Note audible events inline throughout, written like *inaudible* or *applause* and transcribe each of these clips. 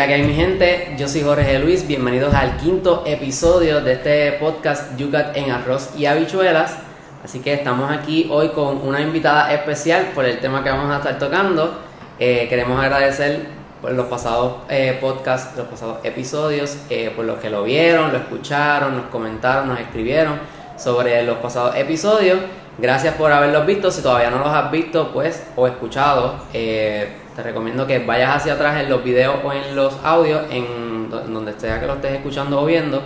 La que hay mi gente, yo soy Jorge Luis, bienvenidos al quinto episodio de este podcast Yucat en arroz y habichuelas. Así que estamos aquí hoy con una invitada especial por el tema que vamos a estar tocando. Eh, queremos agradecer por los pasados eh, podcasts, los pasados episodios, eh, por los que lo vieron, lo escucharon, nos comentaron, nos escribieron sobre los pasados episodios. Gracias por haberlos visto. Si todavía no los has visto, pues, o escuchado, eh, te recomiendo que vayas hacia atrás en los videos o en los audios, en donde sea que lo estés escuchando o viendo,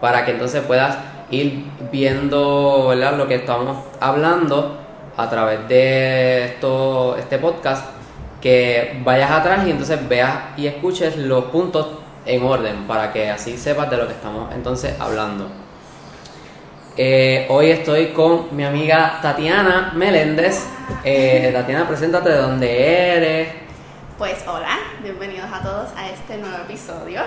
para que entonces puedas ir viendo lo que estamos hablando a través de esto, este podcast, que vayas atrás y entonces veas y escuches los puntos en orden para que así sepas de lo que estamos entonces hablando. Eh, hoy estoy con mi amiga Tatiana Meléndez. Eh, Tatiana, preséntate de dónde eres. Pues hola, bienvenidos a todos a este nuevo episodio.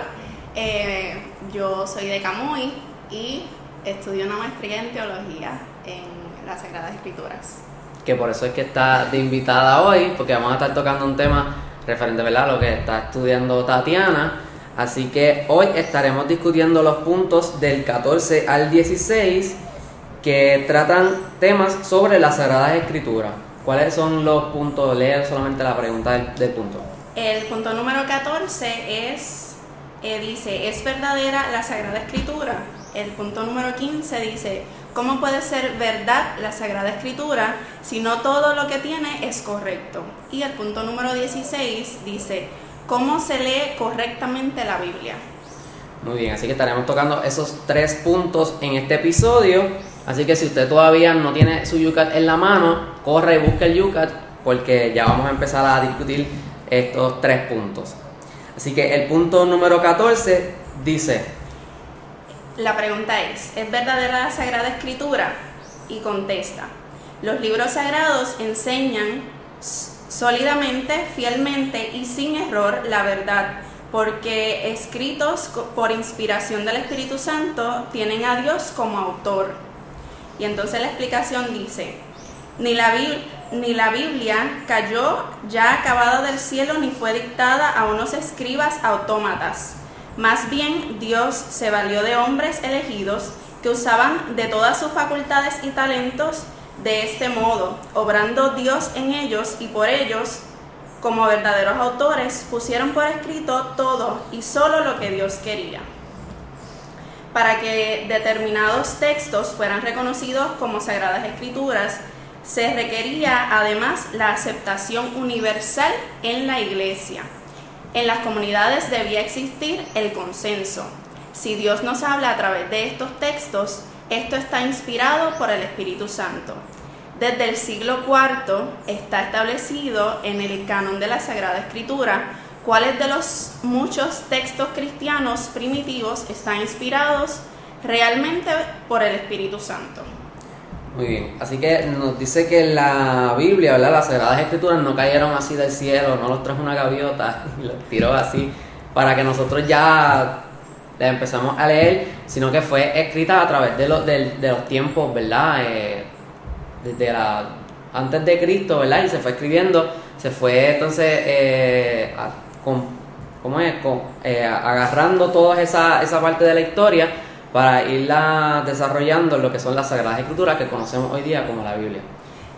Eh, yo soy de Camuy y estudio una maestría en teología en las Sagradas Escrituras. Que por eso es que está de invitada hoy, porque vamos a estar tocando un tema referente a lo que está estudiando Tatiana. Así que hoy estaremos discutiendo los puntos del 14 al 16 que tratan temas sobre las Sagradas Escrituras. ¿Cuáles son los puntos? Leer solamente la pregunta del, punto. El punto número 14 es, eh, dice, ¿es verdadera la Sagrada Escritura? El punto número 15 dice, ¿cómo puede ser verdad la Sagrada Escritura si no todo lo que tiene es correcto? Y el punto número 16 dice, ¿Cómo se lee correctamente la Biblia? Muy bien, así que estaremos tocando esos tres puntos en este episodio. Así que si usted todavía no tiene su Yucat en la mano, corre y busque el Yucat porque ya vamos a empezar a discutir estos tres puntos. Así que el punto número 14 dice... La pregunta es, ¿es verdadera la Sagrada Escritura? Y contesta, los libros sagrados enseñan sólidamente, fielmente y sin error la verdad, porque escritos por inspiración del Espíritu Santo tienen a Dios como autor. Y entonces la explicación dice, ni la, Biblia cayó ya acabada del cielo ni fue dictada a unos escribas autómatas. Más bien Dios se valió de hombres elegidos que usaban de todas sus facultades y talentos de este modo, obrando Dios en ellos y por ellos, como verdaderos autores, pusieron por escrito todo y solo lo que Dios quería. Para que determinados textos fueran reconocidos como sagradas escrituras, se requería además la aceptación universal en la iglesia. En las comunidades debía existir el consenso. Si Dios nos habla a través de estos textos, esto está inspirado por el Espíritu Santo. Desde el siglo IV está establecido en el canon de la Sagrada Escritura cuáles de los muchos textos cristianos primitivos están inspirados realmente por el Espíritu Santo. Muy bien, así que nos dice que la Biblia, ¿verdad? Las Sagradas Escrituras no cayeron así del cielo, no los trajo una gaviota *laughs* y los tiró así para que nosotros ya la empezamos a leer, sino que fue escrita a través de los, de, los tiempos, ¿verdad? Eh, desde la antes de Cristo, ¿verdad? Y se fue escribiendo, se fue entonces eh, con, ¿cómo es? Con, eh, agarrando toda esa, esa parte de la historia para irla desarrollando lo que son las Sagradas Escrituras que conocemos hoy día como la Biblia.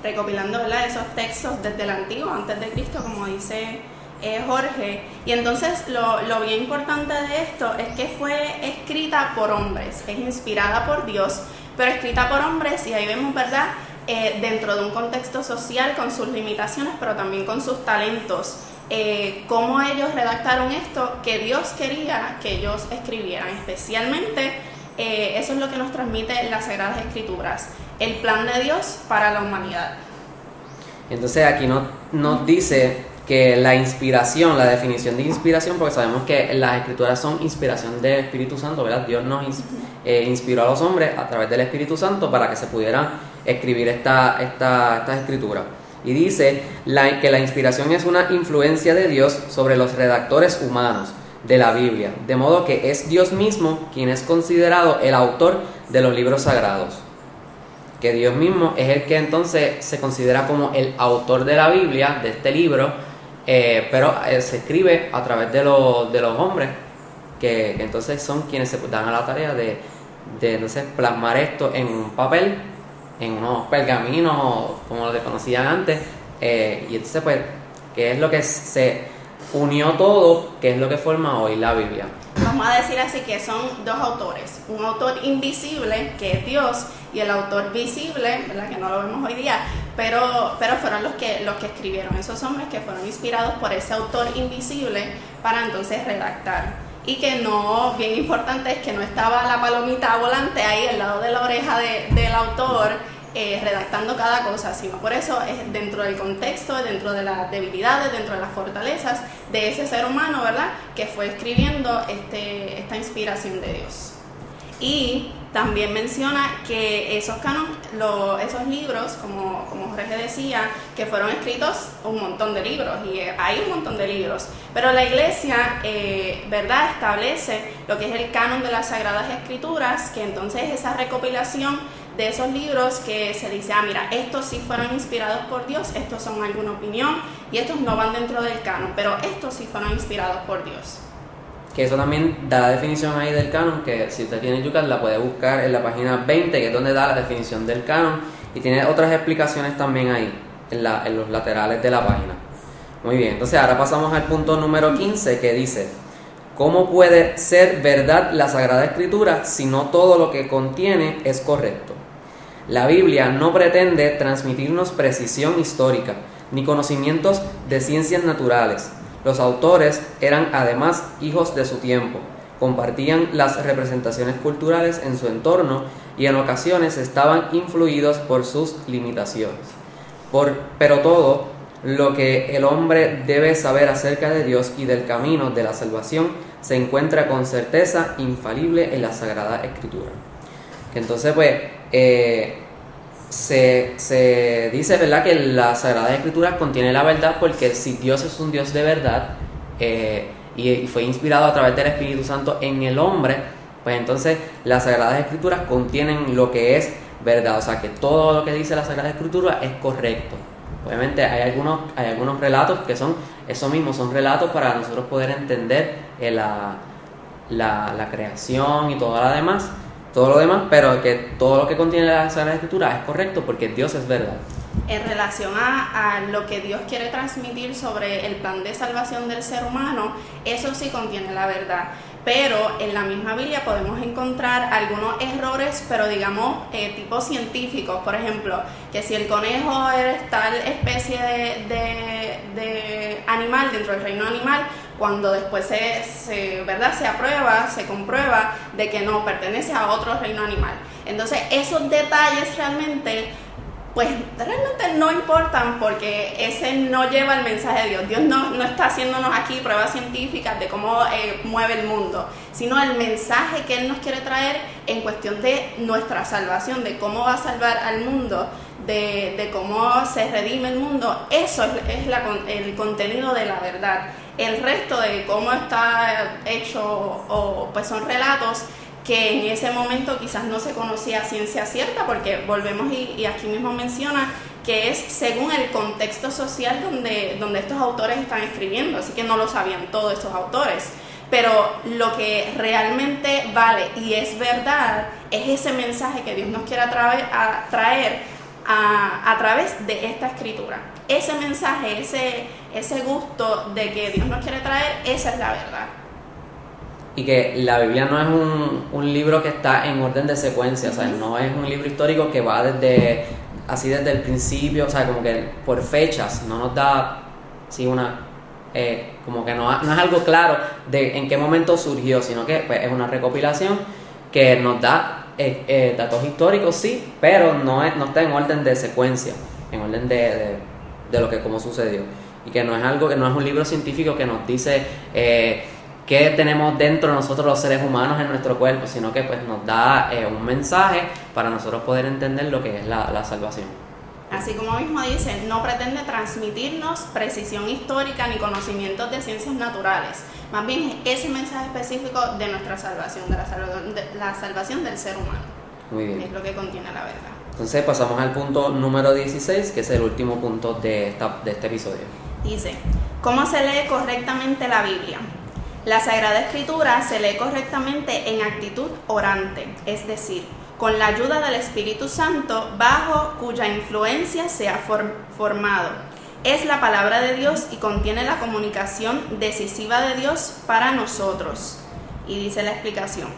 Recopilando ¿verdad? esos textos desde el antiguo, antes de Cristo, como dice eh, Jorge. Y entonces lo, lo, bien importante de esto es que fue escrita por hombres, es inspirada por Dios, pero escrita por hombres y ahí vemos, ¿verdad? Eh, dentro de un contexto social con sus limitaciones, pero también con sus talentos. Eh, cómo ellos redactaron esto que Dios quería que ellos escribieran, especialmente eh, eso es lo que nos transmite las Sagradas Escrituras, el plan de Dios para la humanidad. Entonces aquí nos, nos dice que la inspiración, la definición de inspiración, porque sabemos que las escrituras son inspiración del Espíritu Santo, ¿verdad? Dios nos eh, inspiró a los hombres a través del Espíritu Santo para que se pudieran escribir esta, esta, esta escritura. Y dice que la inspiración es una influencia de Dios sobre los redactores humanos de la Biblia, de modo que es Dios mismo quien es considerado el autor de los libros sagrados. Que Dios mismo es el que entonces se considera como el autor de la Biblia, de este libro, eh, pero eh, se escribe a través de, los de los hombres, que, que, entonces son quienes se dan a la tarea de, de entonces plasmar esto en un papel, en unos pergaminos, como lo conocían antes, eh, y entonces pues, ¿qué es lo que se unió todo, que es lo que forma hoy la Biblia? Vamos a decir así que son dos autores, un autor invisible, que es Dios, y el autor visible, que no lo vemos hoy día, pero, pero fueron los que, los que escribieron, esos hombres que fueron inspirados por ese autor invisible para entonces redactar y que no, bien importante es que no estaba la palomita volante ahí al lado de la oreja del autor eh, redactando cada cosa, sino por eso es dentro del contexto, dentro de las debilidades, dentro de las fortalezas de ese ser humano, ¿verdad? Que fue escribiendo este, esta inspiración de Dios. Y también menciona que esos canon, esos libros, como, como Jorge decía, que fueron escritos un montón de libros, y eh, hay un montón de libros, pero la iglesia, eh, ¿verdad?, establece lo que es el canon de las Sagradas Escrituras, que entonces esa recopilación de esos libros que se dice, ah, mira, estos sí fueron inspirados por Dios, estos son alguna opinión, y estos no van dentro del canon, pero estos sí fueron inspirados por Dios que eso también da la definición ahí del canon, que si usted tiene Yucat la puede buscar en la página 20, que es donde da la definición del canon, y tiene otras explicaciones también ahí, en, la, en los laterales de la página. Muy bien, entonces ahora pasamos al punto número 15 que dice, ¿cómo puede ser verdad la Sagrada Escritura si no todo lo que contiene es correcto? La Biblia no pretende transmitirnos precisión histórica, ni conocimientos de ciencias naturales, los autores eran además hijos de su tiempo, compartían las representaciones culturales en su entorno y en ocasiones estaban influidos por sus limitaciones. Por, pero todo lo que el hombre debe saber acerca de Dios y del camino de la salvación se encuentra con certeza infalible en la Sagrada Escritura. Entonces, pues, eh, se, dice, ¿verdad?, que la Sagrada Escritura contiene la verdad porque si Dios es un Dios de verdad eh, y, fue inspirado a través del Espíritu Santo en el hombre, pues entonces las Sagradas Escrituras contienen lo que es verdad, o sea que todo lo que dice la Sagrada Escritura es correcto. Obviamente hay algunos, hay algunos relatos que son eso mismo, son relatos para nosotros poder entender eh, la, la creación y todo lo demás, todo lo demás, pero que todo lo que contiene la Sagrada Escritura es correcto porque Dios es verdad. En relación a, lo que Dios quiere transmitir sobre el plan de salvación del ser humano, eso sí contiene la verdad. Pero en la misma Biblia podemos encontrar algunos errores, pero digamos eh, tipo científicos. Por ejemplo, que si el conejo es tal especie de animal dentro del reino animal, cuando después se, ¿verdad? se aprueba, se comprueba de que no pertenece a otro reino animal. Entonces esos detalles realmente pues realmente no importan porque ese no lleva el mensaje de Dios. Dios no, no está haciéndonos aquí pruebas científicas de cómo eh, mueve el mundo, sino el mensaje que Él nos quiere traer en cuestión de nuestra salvación, de cómo va a salvar al mundo, de, de cómo se redime el mundo. Eso es, el contenido de la verdad. El resto de cómo está hecho, o, pues son relatos que en ese momento quizás no se conocía ciencia cierta, porque volvemos y, aquí mismo menciona que es según el contexto social donde, donde estos autores están escribiendo, así que no lo sabían todos estos autores. Pero lo que realmente vale y es verdad es ese mensaje que Dios nos quiere traer, a, traer a través de esta escritura. Ese mensaje, ese, ese gusto de que Dios nos quiere traer, esa es la verdad. Y que la Biblia no es un, un libro que está en orden de secuencia, o sea, no es un libro histórico que va desde así desde el principio, o sea, como que por fechas, no nos da sí, una, eh, como que no, no, es algo claro de en qué momento surgió, sino que pues, es una recopilación que nos da eh, eh, datos históricos, sí, pero no, es, no está en orden de secuencia, en orden de, de, de lo que como sucedió y que no es algo que no es un libro científico que nos dice eh, qué tenemos dentro de nosotros los seres humanos en nuestro cuerpo, sino que pues nos da eh, un mensaje para nosotros poder entender lo que es la, la salvación. Así como mismo dice, no pretende transmitirnos precisión histórica ni conocimientos de ciencias naturales, más bien ese mensaje específico de nuestra salvación, de la salvación, de la salvación del ser humano. Muy bien. Es lo que contiene la verdad. Entonces pasamos al punto número 16, que es el último punto de, esta, de este episodio. Dice, ¿Cómo se lee correctamente la Biblia? La Sagrada Escritura se lee correctamente en actitud orante, es decir, con la ayuda del Espíritu Santo bajo cuya influencia se ha formado. Es la palabra de Dios y contiene la comunicación decisiva de Dios para nosotros. Y dice la explicación.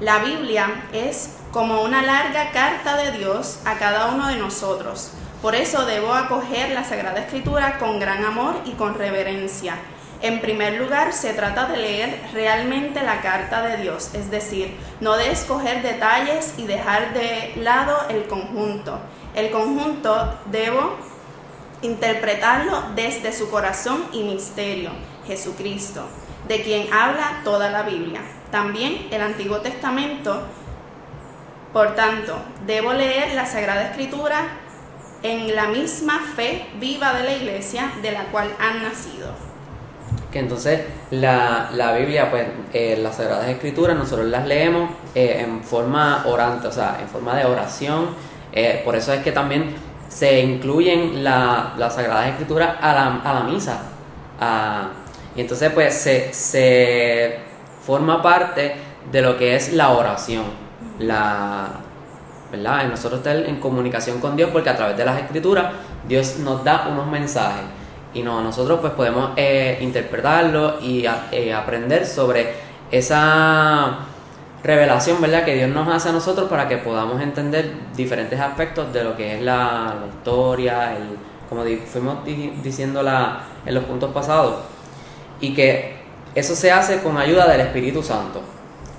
La Biblia es como una larga carta de Dios a cada uno de nosotros. Por eso debo acoger la Sagrada Escritura con gran amor y con reverencia en primer lugar, se trata de leer realmente la carta de Dios, es decir, no de escoger detalles y dejar de lado el conjunto. El conjunto debo interpretarlo desde su corazón y misterio, Jesucristo, de quien habla toda la Biblia. También el Antiguo Testamento. Por tanto, debo leer la Sagrada Escritura en la misma fe viva de la iglesia de la cual han nacido que entonces la, Biblia, pues eh, las Sagradas Escrituras, nosotros las leemos eh, en forma orante, o sea, en forma de oración. Eh, por eso es que también se incluyen la, las Sagradas Escrituras a la, a la misa. y entonces pues se, se forma parte de lo que es la oración. La, ¿verdad? Nosotros estar en comunicación con Dios porque a través de las escrituras Dios nos da unos mensajes y no, nosotros pues podemos eh, interpretarlo y eh, aprender sobre esa revelación, ¿verdad? Que Dios nos hace a nosotros para que podamos entender diferentes aspectos de lo que es la, historia, el, como fuimos diciendo la, en los puntos pasados, y que eso se hace con ayuda del Espíritu Santo.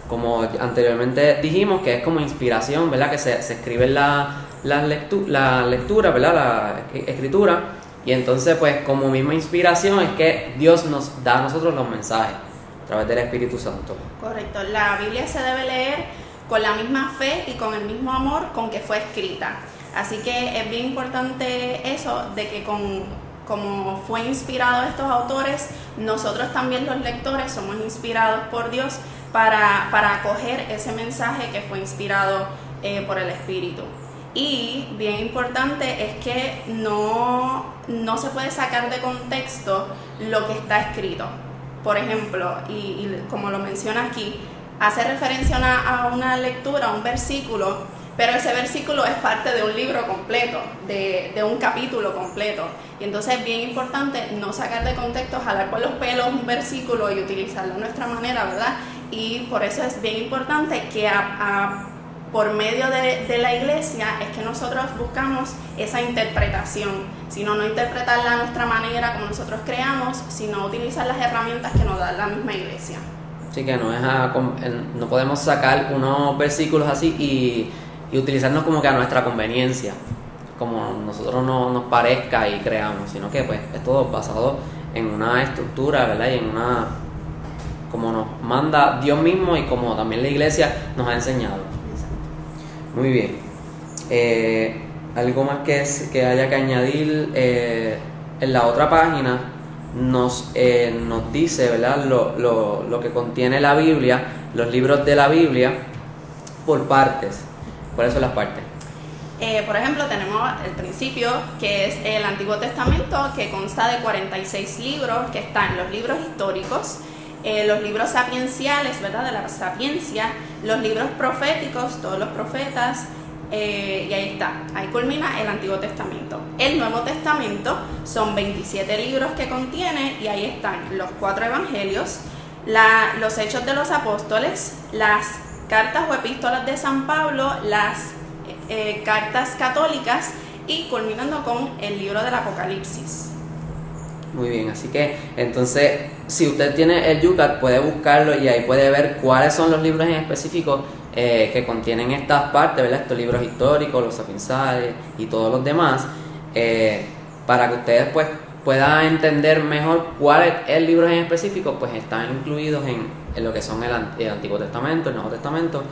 Como anteriormente dijimos, que es como inspiración, ¿verdad? Que se, se escribe la, la, la lectura, ¿verdad? La escritura y entonces, pues, como misma inspiración es que Dios nos da a nosotros los mensajes a través del Espíritu Santo. Correcto. La Biblia se debe leer con la misma fe y con el mismo amor con que fue escrita. Así que es bien importante eso de que con como fue inspirado estos autores, nosotros también los lectores somos inspirados por Dios para, para acoger ese mensaje que fue inspirado eh, por el Espíritu. Y bien importante es que no, no se puede sacar de contexto lo que está escrito. Por ejemplo, y, como lo menciona aquí, hace referencia a una, lectura, a un versículo, pero ese versículo es parte de un libro completo, de, un capítulo completo. Y entonces es bien importante no sacar de contexto, jalar por los pelos un versículo y utilizarlo a nuestra manera, ¿verdad? Y por eso es bien importante que a por medio de, la iglesia es que nosotros buscamos esa interpretación, sino no interpretarla a nuestra manera como nosotros creamos, sino utilizar las herramientas que nos da la misma iglesia. Sí, que no es no podemos sacar unos versículos así y, utilizarnos como que a nuestra conveniencia, como nosotros no nos parezca y creamos, sino que pues es todo basado en una estructura, ¿verdad? Y en una como nos manda Dios mismo y como también la iglesia nos ha enseñado. Muy bien. Eh, algo más que, es, que haya que añadir eh, en la otra página nos, eh, nos dice ¿verdad? Lo, lo, lo, que contiene la Biblia, los libros de la Biblia, por partes. ¿Cuáles son las partes? por ejemplo, tenemos el principio, que es el Antiguo Testamento, que consta de 46 libros, que están los libros históricos, eh, los libros sapienciales, ¿verdad? De la sapiencia, los libros proféticos, todos los profetas, eh, y ahí está, ahí culmina el Antiguo Testamento. El Nuevo Testamento son 27 libros que contiene y ahí están los cuatro evangelios, los hechos de los apóstoles, las cartas o epístolas de San Pablo, las eh, cartas católicas y culminando con el libro del Apocalipsis. Muy bien, así que entonces si usted tiene el Yucat puede buscarlo y ahí puede ver cuáles son los libros en específico eh, que contienen estas partes, ¿verdad? Estos libros históricos, los sapiensales y todos los demás, eh, para que ustedes pues puedan entender mejor cuáles libros en específico, pues están incluidos en, lo que son el, el Antiguo Testamento, el Nuevo Testamento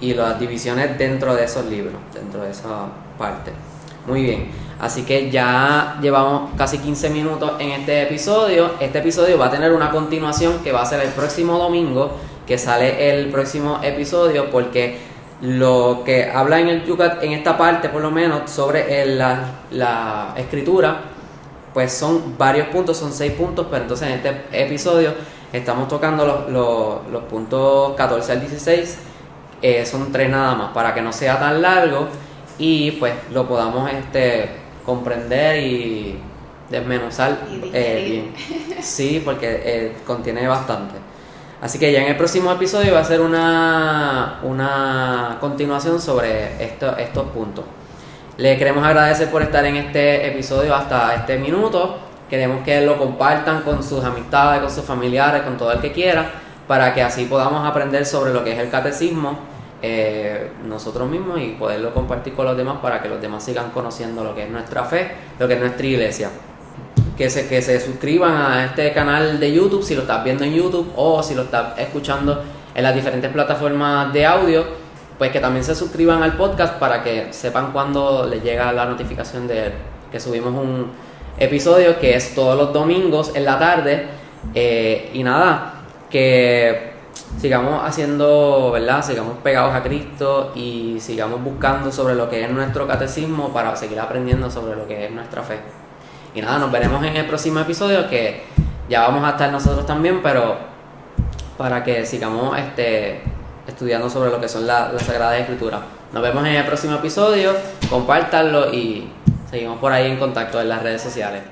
y las divisiones dentro de esos libros, dentro de esa parte. Muy bien. Así que ya llevamos casi 15 minutos en este episodio. Este episodio va a tener una continuación que va a ser el próximo domingo, que sale el próximo episodio, porque lo que habla en el Yucat, en esta parte por lo menos, sobre la, escritura, pues son varios puntos, son seis puntos, pero entonces en este episodio estamos tocando los, los, los puntos 14 al 16, eh, son tres nada más, para que no sea tan largo y pues lo podamos este, comprender y desmenuzar Y eh, bien. *laughs* Sí, porque eh, contiene bastante. Así que ya en el próximo episodio va a ser una, una continuación sobre esto- estos puntos. Le queremos agradecer por estar en este episodio hasta este minuto. Queremos que lo compartan con sus amistades, con sus familiares, con todo el que quiera, para que así podamos aprender sobre lo que es el catecismo eh, nosotros mismos y poderlo compartir con los demás para que los demás sigan conociendo lo que es nuestra fe, lo que es nuestra iglesia que se, que se suscriban a este canal de YouTube si lo estás viendo en YouTube o si lo estás escuchando en las diferentes plataformas de audio, pues que también se suscriban al podcast para que sepan cuando les llega la notificación de que subimos un episodio que es todos los domingos en la tarde. Eh, y nada, que sigamos haciendo, ¿verdad? Sigamos pegados a Cristo y sigamos buscando sobre lo que es nuestro catecismo para seguir aprendiendo sobre lo que es nuestra fe. Y nada, nos veremos en el próximo episodio que ya vamos a estar nosotros también, pero para que sigamos este, estudiando sobre lo que son la- las Sagradas Escrituras. Nos vemos en el próximo episodio, compártanlo y seguimos por ahí en contacto en las redes sociales.